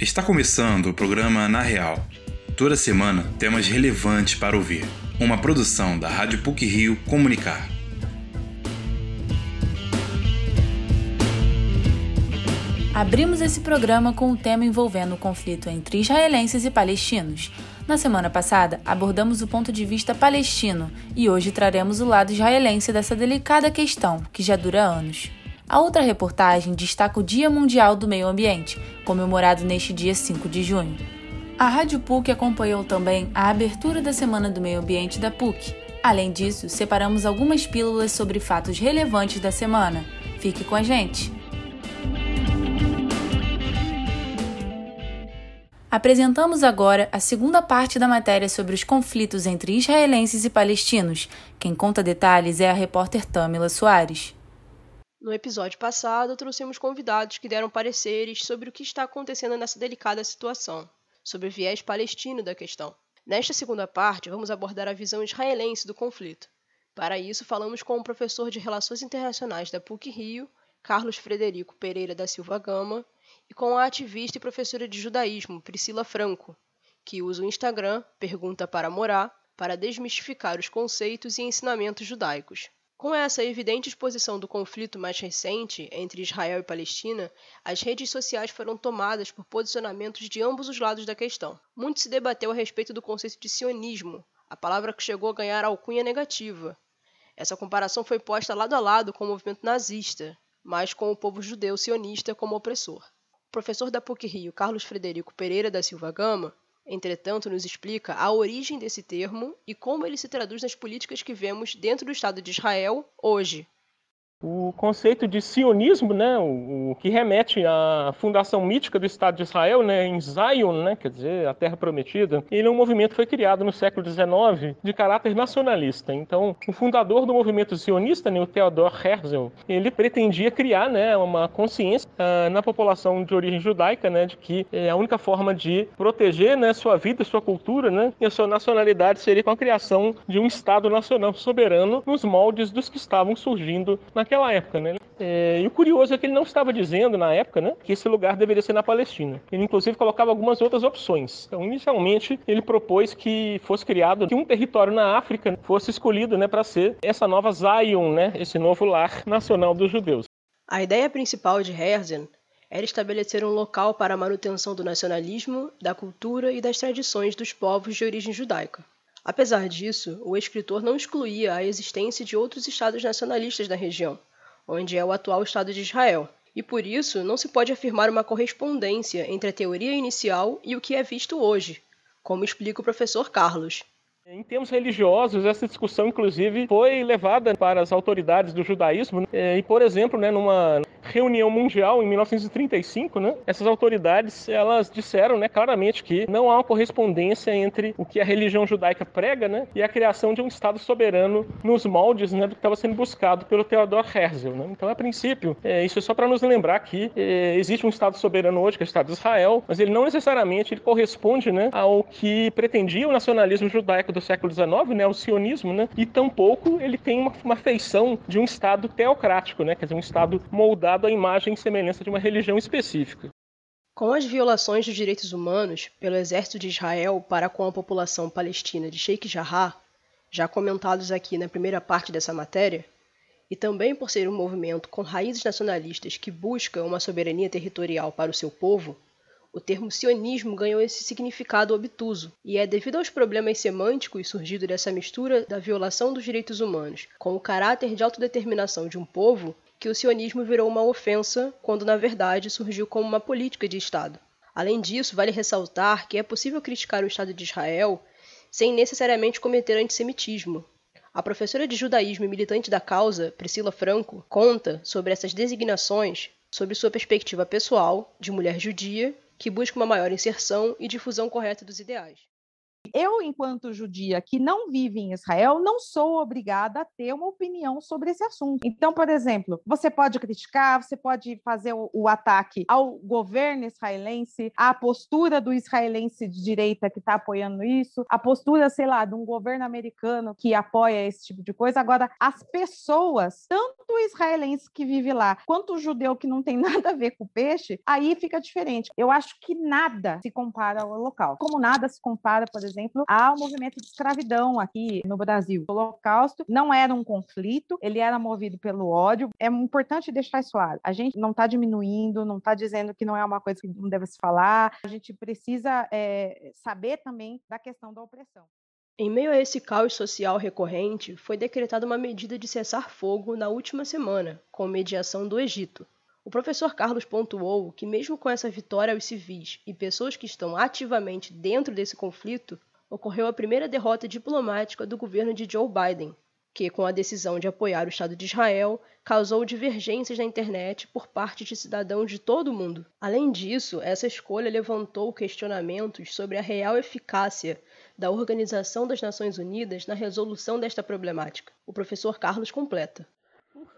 Está começando o programa Na Real. Toda semana temas relevantes para ouvir. Uma produção da Rádio PUC Rio Comunicar. Abrimos esse programa com o tema envolvendo o conflito entre israelenses e palestinos. Na semana passada, abordamos o ponto de vista palestino e hoje traremos o lado israelense dessa delicada questão, que já dura anos. A outra reportagem destaca o Dia Mundial do Meio Ambiente, comemorado neste dia 5 de junho. A Rádio PUC acompanhou também a abertura da Semana do Meio Ambiente da PUC. Além disso, separamos algumas pílulas sobre fatos relevantes da semana. Fique com a gente! Apresentamos agora a segunda parte da matéria sobre os conflitos entre israelenses e palestinos. Quem conta detalhes é a repórter Tamila Soares. No episódio passado, trouxemos convidados que deram pareceres sobre o que está acontecendo nessa delicada situação, sobre o viés palestino da questão. Nesta segunda parte, vamos abordar a visão israelense do conflito. Para isso, falamos com o professor de Relações Internacionais da PUC Rio, Carlos Frederico Pereira da Silva Gama, e com a ativista e professora de judaísmo, Priscila Franco, que usa o Instagram Pergunta para Morar para desmistificar os conceitos e ensinamentos judaicos. Com essa evidente exposição do conflito mais recente entre Israel e Palestina, as redes sociais foram tomadas por posicionamentos de ambos os lados da questão. Muito se debateu a respeito do conceito de sionismo, a palavra que chegou a ganhar alcunha negativa. Essa comparação foi posta lado a lado com o movimento nazista, mas com o povo judeu sionista como opressor. O professor da PUC-Rio, Carlos Frederico Pereira da Silva Gama, entretanto, nos explica a origem desse termo e como ele se traduz nas políticas que vemos dentro do Estado de Israel hoje, o conceito de sionismo, né, o, o, que remete à fundação mítica do Estado de Israel, né, em Zion, né, quer dizer, a Terra Prometida, ele é um movimento que foi criado no século XIX de caráter nacionalista. Então, o fundador do movimento sionista, né, o Theodor Herzl, ele pretendia criar, né, uma consciência uh, na população de origem judaica, né, de que é a única forma de proteger, né, sua vida, sua cultura, né, e a sua nacionalidade seria com a criação de um Estado nacional soberano nos moldes dos que estavam surgindo na naquela época, né? É, e o curioso é que ele não estava dizendo na época, né, que esse lugar deveria ser na Palestina. Ele inclusive colocava algumas outras opções. Então, inicialmente, ele propôs que fosse criado que um território na África fosse escolhido, né, para ser essa nova Zion, né, esse novo lar nacional dos judeus. A ideia principal de Herzl era estabelecer um local para a manutenção do nacionalismo, da cultura e das tradições dos povos de origem judaica. Apesar disso, o escritor não excluía a existência de outros estados nacionalistas na região, onde é o atual Estado de Israel, e por isso não se pode afirmar uma correspondência entre a teoria inicial e o que é visto hoje, como explica o professor Carlos. Em termos religiosos, essa discussão, inclusive, foi levada para as autoridades do judaísmo. Né? E, por exemplo, né, numa reunião mundial em 1935, né, essas autoridades elas disseram né, claramente que não há uma correspondência entre o que a religião judaica prega né, e a criação de um Estado soberano nos moldes né, do que estava sendo buscado pelo Theodor Herzl. Né? Então, a princípio, é, isso é só para nos lembrar que é, existe um Estado soberano hoje, que é o Estado de Israel, mas ele não necessariamente ele corresponde né, ao que pretendia o nacionalismo judaico do século XIX, né, o sionismo, né, e tampouco ele tem uma, uma feição de um Estado teocrático, né, quer dizer, um Estado moldado à imagem e semelhança de uma religião específica. Com as violações dos direitos humanos pelo exército de Israel para com a população palestina de Sheikh Jarrah, já comentados aqui na primeira parte dessa matéria, e também por ser um movimento com raízes nacionalistas que busca uma soberania territorial para o seu povo, o termo sionismo ganhou esse significado obtuso, e é devido aos problemas semânticos surgidos dessa mistura da violação dos direitos humanos com o caráter de autodeterminação de um povo que o sionismo virou uma ofensa, quando na verdade surgiu como uma política de Estado. Além disso, vale ressaltar que é possível criticar o Estado de Israel sem necessariamente cometer antissemitismo. A professora de judaísmo e militante da causa, Priscila Franco, conta sobre essas designações sobre sua perspectiva pessoal de mulher judia que busca uma maior inserção e difusão correta dos ideais. Eu, enquanto judia que não vive em Israel, não sou obrigada a ter uma opinião sobre esse assunto. Então, por exemplo, você pode criticar, você pode fazer o, o ataque ao governo israelense, à postura do israelense de direita que está apoiando isso, a postura, sei lá, de um governo americano que apoia esse tipo de coisa. Agora, as pessoas, tanto o israelense que vive lá, quanto o judeu que não tem nada a ver com o peixe, aí fica diferente. Eu acho que nada se compara ao local. Como nada se compara, por exemplo, ao movimento de escravidão aqui no Brasil. O Holocausto não era um conflito, ele era movido pelo ódio. É importante deixar isso claro. A gente não está diminuindo, não está dizendo que não é uma coisa que não deve se falar. A gente precisa é, saber também da questão da opressão. Em meio a esse caos social recorrente, foi decretada uma medida de cessar fogo na última semana, com mediação do Egito. O professor Carlos pontuou que, mesmo com essa vitória aos civis e pessoas que estão ativamente dentro desse conflito, ocorreu a primeira derrota diplomática do governo de Joe Biden, que, com a decisão de apoiar o Estado de Israel, causou divergências na internet por parte de cidadãos de todo o mundo. Além disso, essa escolha levantou questionamentos sobre a real eficácia da Organização das Nações Unidas na resolução desta problemática. O professor Carlos completa.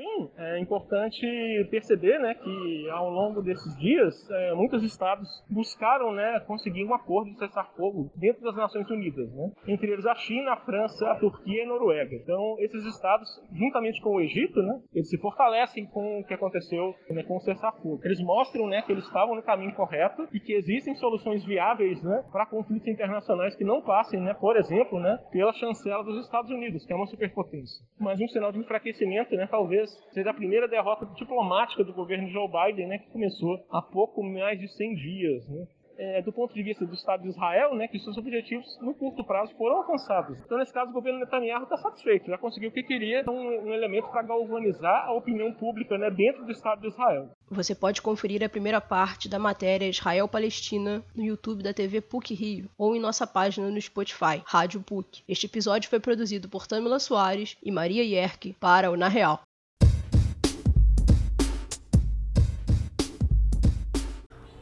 Fim, é importante perceber né, que ao longo desses dias, é, muitos estados buscaram né, conseguir um acordo de cessar-fogo dentro das Nações Unidas, né? entre eles a China, a França, a Turquia e a Noruega. Então, esses estados, juntamente com o Egito, né, eles se fortalecem com o que aconteceu né, com o cessar-fogo. Eles mostram né, que eles estavam no caminho correto e que existem soluções viáveis né, para conflitos internacionais que não passem, né, por exemplo, né, pela chancela dos Estados Unidos, que é uma superpotência. Mas um sinal de enfraquecimento, né, talvez seja a primeira derrota diplomática do governo Joe Biden, né, que começou há pouco mais de 100 dias. Né é, do ponto de vista do Estado de Israel, né, que seus objetivos no curto prazo foram alcançados. Então, nesse caso, o governo Netanyahu está satisfeito, já conseguiu o que queria, um, um elemento para galvanizar a opinião pública né, dentro do Estado de Israel. Você pode conferir a primeira parte da matéria Israel-Palestina no YouTube da TV PUC Rio ou em nossa página no Spotify, Rádio PUC. Este episódio foi produzido por Tamila Soares e Maria Yerke para o Na Real.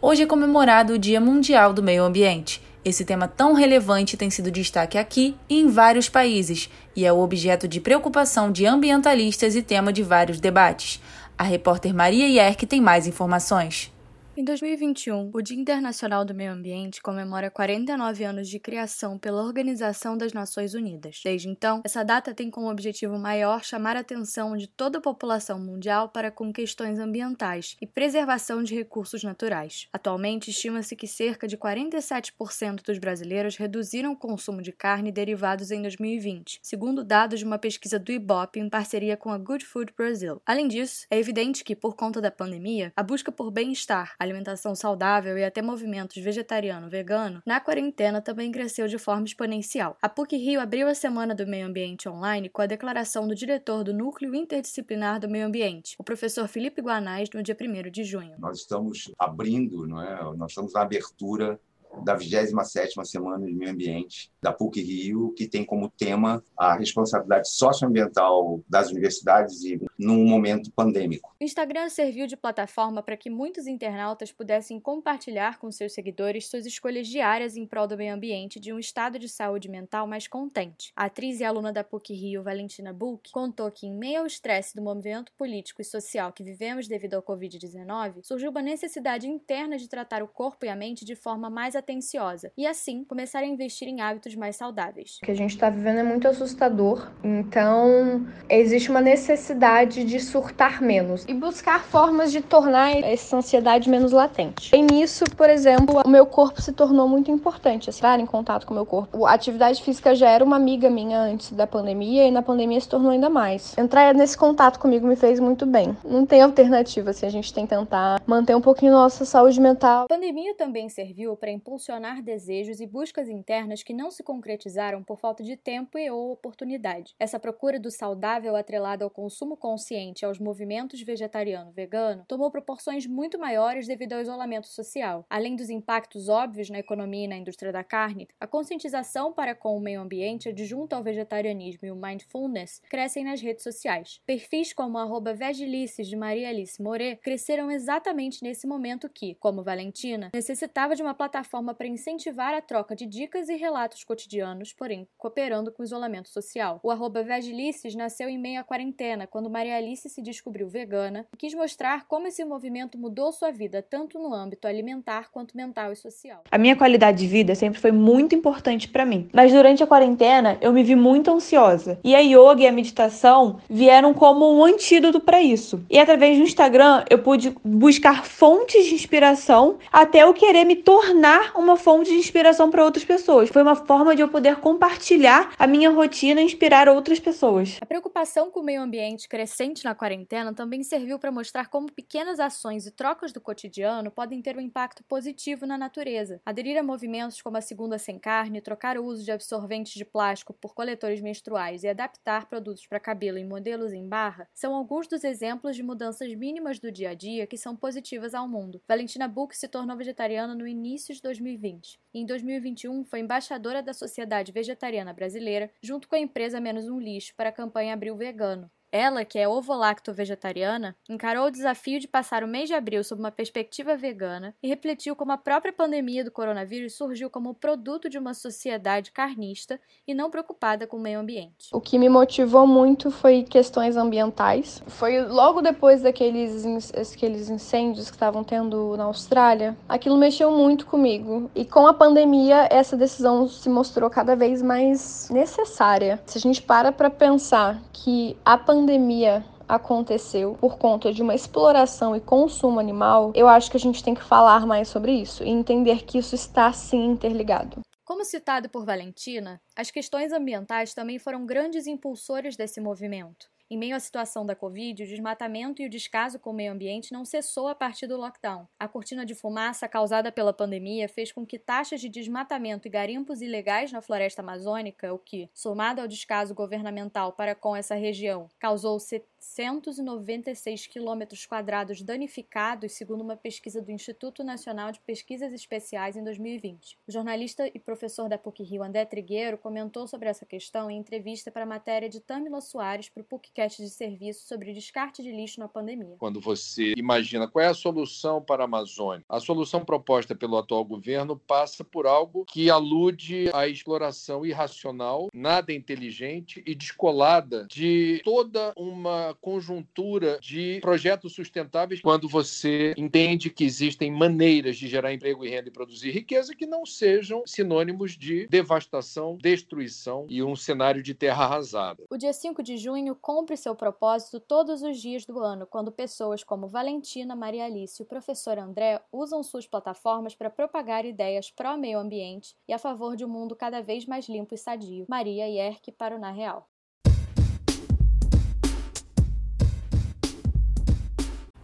Hoje é comemorado o Dia Mundial do Meio Ambiente. Esse tema tão relevante tem sido destaque aqui e em vários países e é o objeto de preocupação de ambientalistas e tema de vários debates. A repórter Maria Yerke tem mais informações. Em 2021, o Dia Internacional do Meio Ambiente comemora 49 anos de criação pela Organização das Nações Unidas. Desde então, essa data tem como objetivo maior chamar a atenção de toda a população mundial para com questões ambientais e preservação de recursos naturais. Atualmente, estima-se que cerca de 47% dos brasileiros reduziram o consumo de carne e derivados em 2020, segundo dados de uma pesquisa do IBOP em parceria com a Good Food Brazil. Além disso, é evidente que, por conta da pandemia, a busca por bem-estar, alimentação saudável e até movimentos vegetariano-vegano, na quarentena também cresceu de forma exponencial. A PUC Rio abriu a Semana do Meio Ambiente online com a declaração do diretor do Núcleo Interdisciplinar do Meio Ambiente, o professor Felipe Guanais, no dia 1 de junho. Nós estamos abrindo, não é? nós estamos na abertura da 27ª Semana de Meio Ambiente da PUC Rio, que tem como tema a responsabilidade socioambiental das universidades e num momento pandêmico. O Instagram serviu de plataforma para que muitos internautas pudessem compartilhar com seus seguidores suas escolhas diárias em prol do meio ambiente de um estado de saúde mental mais contente. A atriz e aluna da PUC Rio, Valentina Bulk, contou que, em meio ao estresse do movimento político e social que vivemos devido ao Covid-19, surgiu uma necessidade interna de tratar o corpo e a mente de forma mais atenciosa e, assim, começar a investir em hábitos mais saudáveis. O que a gente está vivendo é muito assustador, então existe uma necessidade de surtar menos e buscar formas de tornar essa ansiedade menos latente. E nisso, por exemplo, o meu corpo se tornou muito importante, estar em contato com o meu corpo. A atividade física já era uma amiga minha antes da pandemia e na pandemia se tornou ainda mais. Entrar nesse contato comigo me fez muito bem. Não tem alternativa se a gente tem que tentar manter um pouquinho nossa saúde mental. A pandemia também serviu para impulsionar desejos e buscas internas que não se concretizaram por falta de tempo e ou oportunidade. Essa procura do saudável atrelada ao consumo consciente aos movimentos vegetariano-vegano tomou proporções muito maiores devido ao isolamento social. Além dos impactos óbvios na economia e na indústria da carne, a conscientização para com o meio ambiente adjunto ao vegetarianismo e o mindfulness crescem nas redes sociais. Perfis como arroba Vegilices de Maria Alice More cresceram exatamente nesse momento que, como Valentina, necessitava de uma plataforma para incentivar a troca de dicas e relatos cotidianos, porém cooperando com o isolamento social. O Vegilices nasceu em meio à quarentena, quando Maria Alice se descobriu vegana e quis mostrar como esse movimento mudou sua vida tanto no âmbito alimentar quanto mental e social. A minha qualidade de vida sempre foi muito importante para mim, mas durante a quarentena eu me vi muito ansiosa e a yoga e a meditação vieram como um antídoto para isso. E através do Instagram eu pude buscar fontes de inspiração até eu querer me tornar uma fonte de inspiração para outras pessoas. Foi uma forma de eu poder compartilhar a minha rotina e inspirar outras pessoas. A preocupação com o meio ambiente crescente na quarentena também serviu para mostrar como pequenas ações e trocas do cotidiano podem ter um impacto positivo na natureza. Aderir a movimentos como a segunda sem carne, trocar o uso de absorventes de plástico por coletores menstruais e adaptar produtos para cabelo em modelos em barra são alguns dos exemplos de mudanças mínimas do dia a dia que são positivas ao mundo. Valentina Buch se tornou vegetariana no início de 2020 e em 2021 foi embaixadora da Sociedade Vegetariana Brasileira junto com a empresa Menos um Lixo para a campanha Abril Vegano. Ela, que é ovo-lacto-vegetariana, encarou o desafio de passar o mês de abril sob uma perspectiva vegana e refletiu como a própria pandemia do coronavírus surgiu como produto de uma sociedade carnista e não preocupada com o meio ambiente. O que me motivou muito foi questões ambientais. Foi logo depois daqueles aqueles incêndios que estavam tendo na Austrália. Aquilo mexeu muito comigo. E com a pandemia, essa decisão se mostrou cada vez mais necessária. Se a gente para para pensar que a pandemia pandemia aconteceu por conta de uma exploração e consumo animal, eu acho que a gente tem que falar mais sobre isso e entender que isso está sim interligado. Como citado por Valentina, as questões ambientais também foram grandes impulsores desse movimento. Em meio à situação da Covid, o desmatamento e o descaso com o meio ambiente não cessou a partir do lockdown. A cortina de fumaça causada pela pandemia fez com que taxas de desmatamento e garimpos ilegais na floresta amazônica, o que, somado ao descaso governamental para com essa região, causou 796 quilômetros quadrados danificados, segundo uma pesquisa do Instituto Nacional de Pesquisas Especiais em 2020. O jornalista e professor da PUC-Rio André Trigueiro comentou sobre essa questão em entrevista para a matéria de Tamila Soares para o PUC podcast de serviço sobre descarte de lixo na pandemia. Quando você imagina qual é a solução para a Amazônia, a solução proposta pelo atual governo passa por algo que alude à exploração irracional, nada inteligente e descolada de toda uma conjuntura de projetos sustentáveis quando você entende que existem maneiras de gerar emprego e renda e produzir riqueza que não sejam sinônimos de devastação, destruição e um cenário de terra arrasada. O dia 5 de junho cumpre seu propósito todos os dias do ano, quando pessoas como Valentina, Maria Alice e o professor André usam suas plataformas para propagar ideias pró-meio ambiente e a favor de um mundo cada vez mais limpo e sadio. Maria Yerke para o Na Real.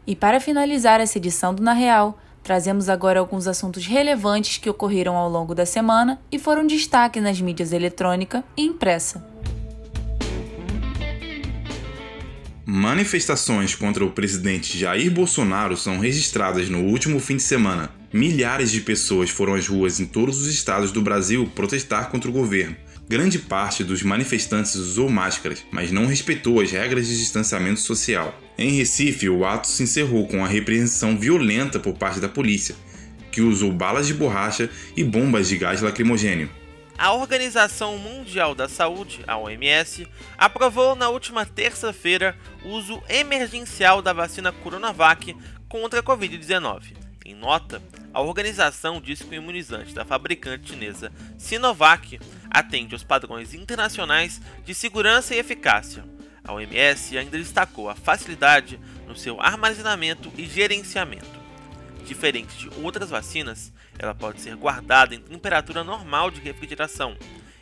E para finalizar essa edição do Na Real, trazemos agora alguns assuntos relevantes que ocorreram ao longo da semana e foram destaque nas mídias eletrônica e impressa. Manifestações contra o presidente Jair Bolsonaro são registradas no último fim de semana. Milhares de pessoas foram às ruas em todos os estados do Brasil protestar contra o governo. Grande parte dos manifestantes usou máscaras, mas não respeitou as regras de distanciamento social. Em Recife, o ato se encerrou com a repreensão violenta por parte da polícia, que usou balas de borracha e bombas de gás lacrimogênio. A Organização Mundial da Saúde, a OMS, aprovou na última terça-feira o uso emergencial da vacina Coronavac contra a Covid-19. Em nota, a organização disse que o imunizante da fabricante chinesa Sinovac atende aos padrões internacionais de segurança e eficácia. A OMS ainda destacou a facilidade no seu armazenamento e gerenciamento. Diferente de outras vacinas, ela pode ser guardada em temperatura normal de refrigeração,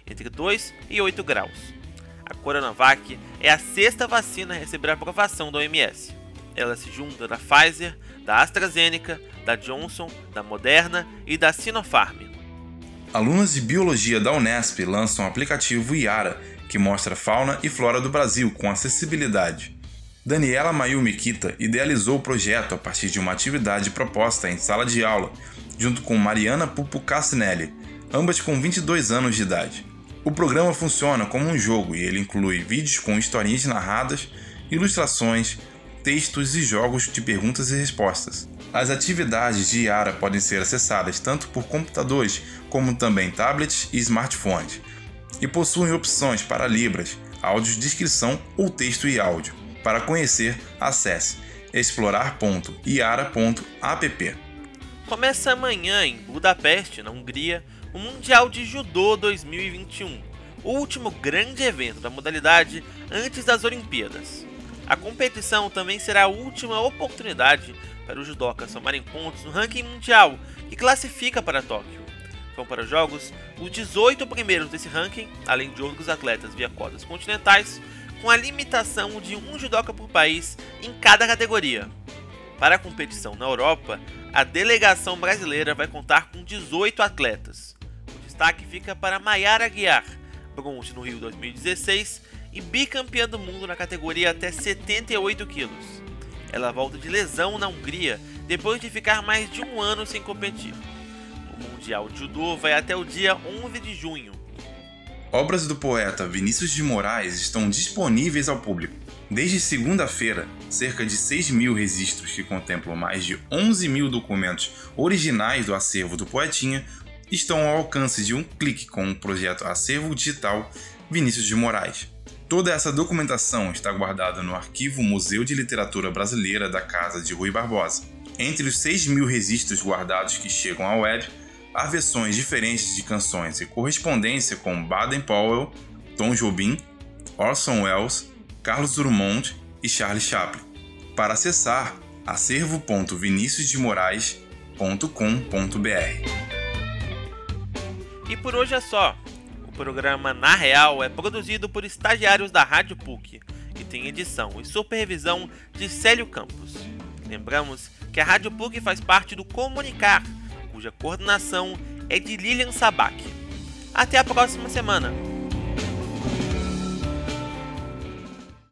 entre 2 e 8 graus. A Coronavac é a sexta vacina a receber a aprovação da OMS. Ela se junta da Pfizer, da AstraZeneca, da Johnson, da Moderna e da Sinopharm. Alunas de biologia da Unesp lançam o aplicativo Iara, que mostra fauna e flora do Brasil com acessibilidade. Daniela Mayumi Kita idealizou o projeto a partir de uma atividade proposta em sala de aula, junto com Mariana Pupu Cassinelli, ambas com 22 anos de idade. O programa funciona como um jogo e ele inclui vídeos com historinhas narradas, ilustrações, textos e jogos de perguntas e respostas. As atividades de Yara podem ser acessadas tanto por computadores como também tablets e smartphones, e possuem opções para libras, audiodescrição ou texto e áudio. Para conhecer, acesse explorar.iara.app. Começa amanhã em Budapeste, na Hungria, o Mundial de Judô 2021, o último grande evento da modalidade antes das Olimpíadas. A competição também será a última oportunidade para os judocas somarem pontos no ranking mundial que classifica para Tóquio. Vão para os jogos os 18 primeiros desse ranking, além de outros atletas via cotas continentais, com a limitação de um judoca por país em cada categoria. Para a competição na Europa, a delegação brasileira vai contar com 18 atletas. O destaque fica para Maiara Guiar, bronze no Rio 2016 e bicampeã do mundo na categoria até 78 quilos. Ela volta de lesão na Hungria depois de ficar mais de um ano sem competir. O Mundial de Judô vai até o dia 11 de junho. Obras do poeta Vinícius de Moraes estão disponíveis ao público. Desde segunda-feira, cerca de 6 mil registros que contemplam mais de 11 mil documentos originais do acervo do Poetinha estão ao alcance de um clique com o projeto Acervo Digital Vinícius de Moraes. Toda essa documentação está guardada no arquivo Museu de Literatura Brasileira da Casa de Rui Barbosa. Entre os 6 mil registros guardados que chegam à web, há versões diferentes de canções e correspondência com Baden Powell, Tom Jobim, Orson Welles, Carlos Drummond e Charlie Chaplin. Para acessar, acervo.viniciusdemorais.com.br. E por hoje é só. Programa Na Real é produzido por estagiários da Rádio PUC e tem edição e supervisão de Célio Campos. Lembramos que a Rádio PUC faz parte do Comunicar, cuja coordenação é de Lilian Sabac. Até a próxima semana!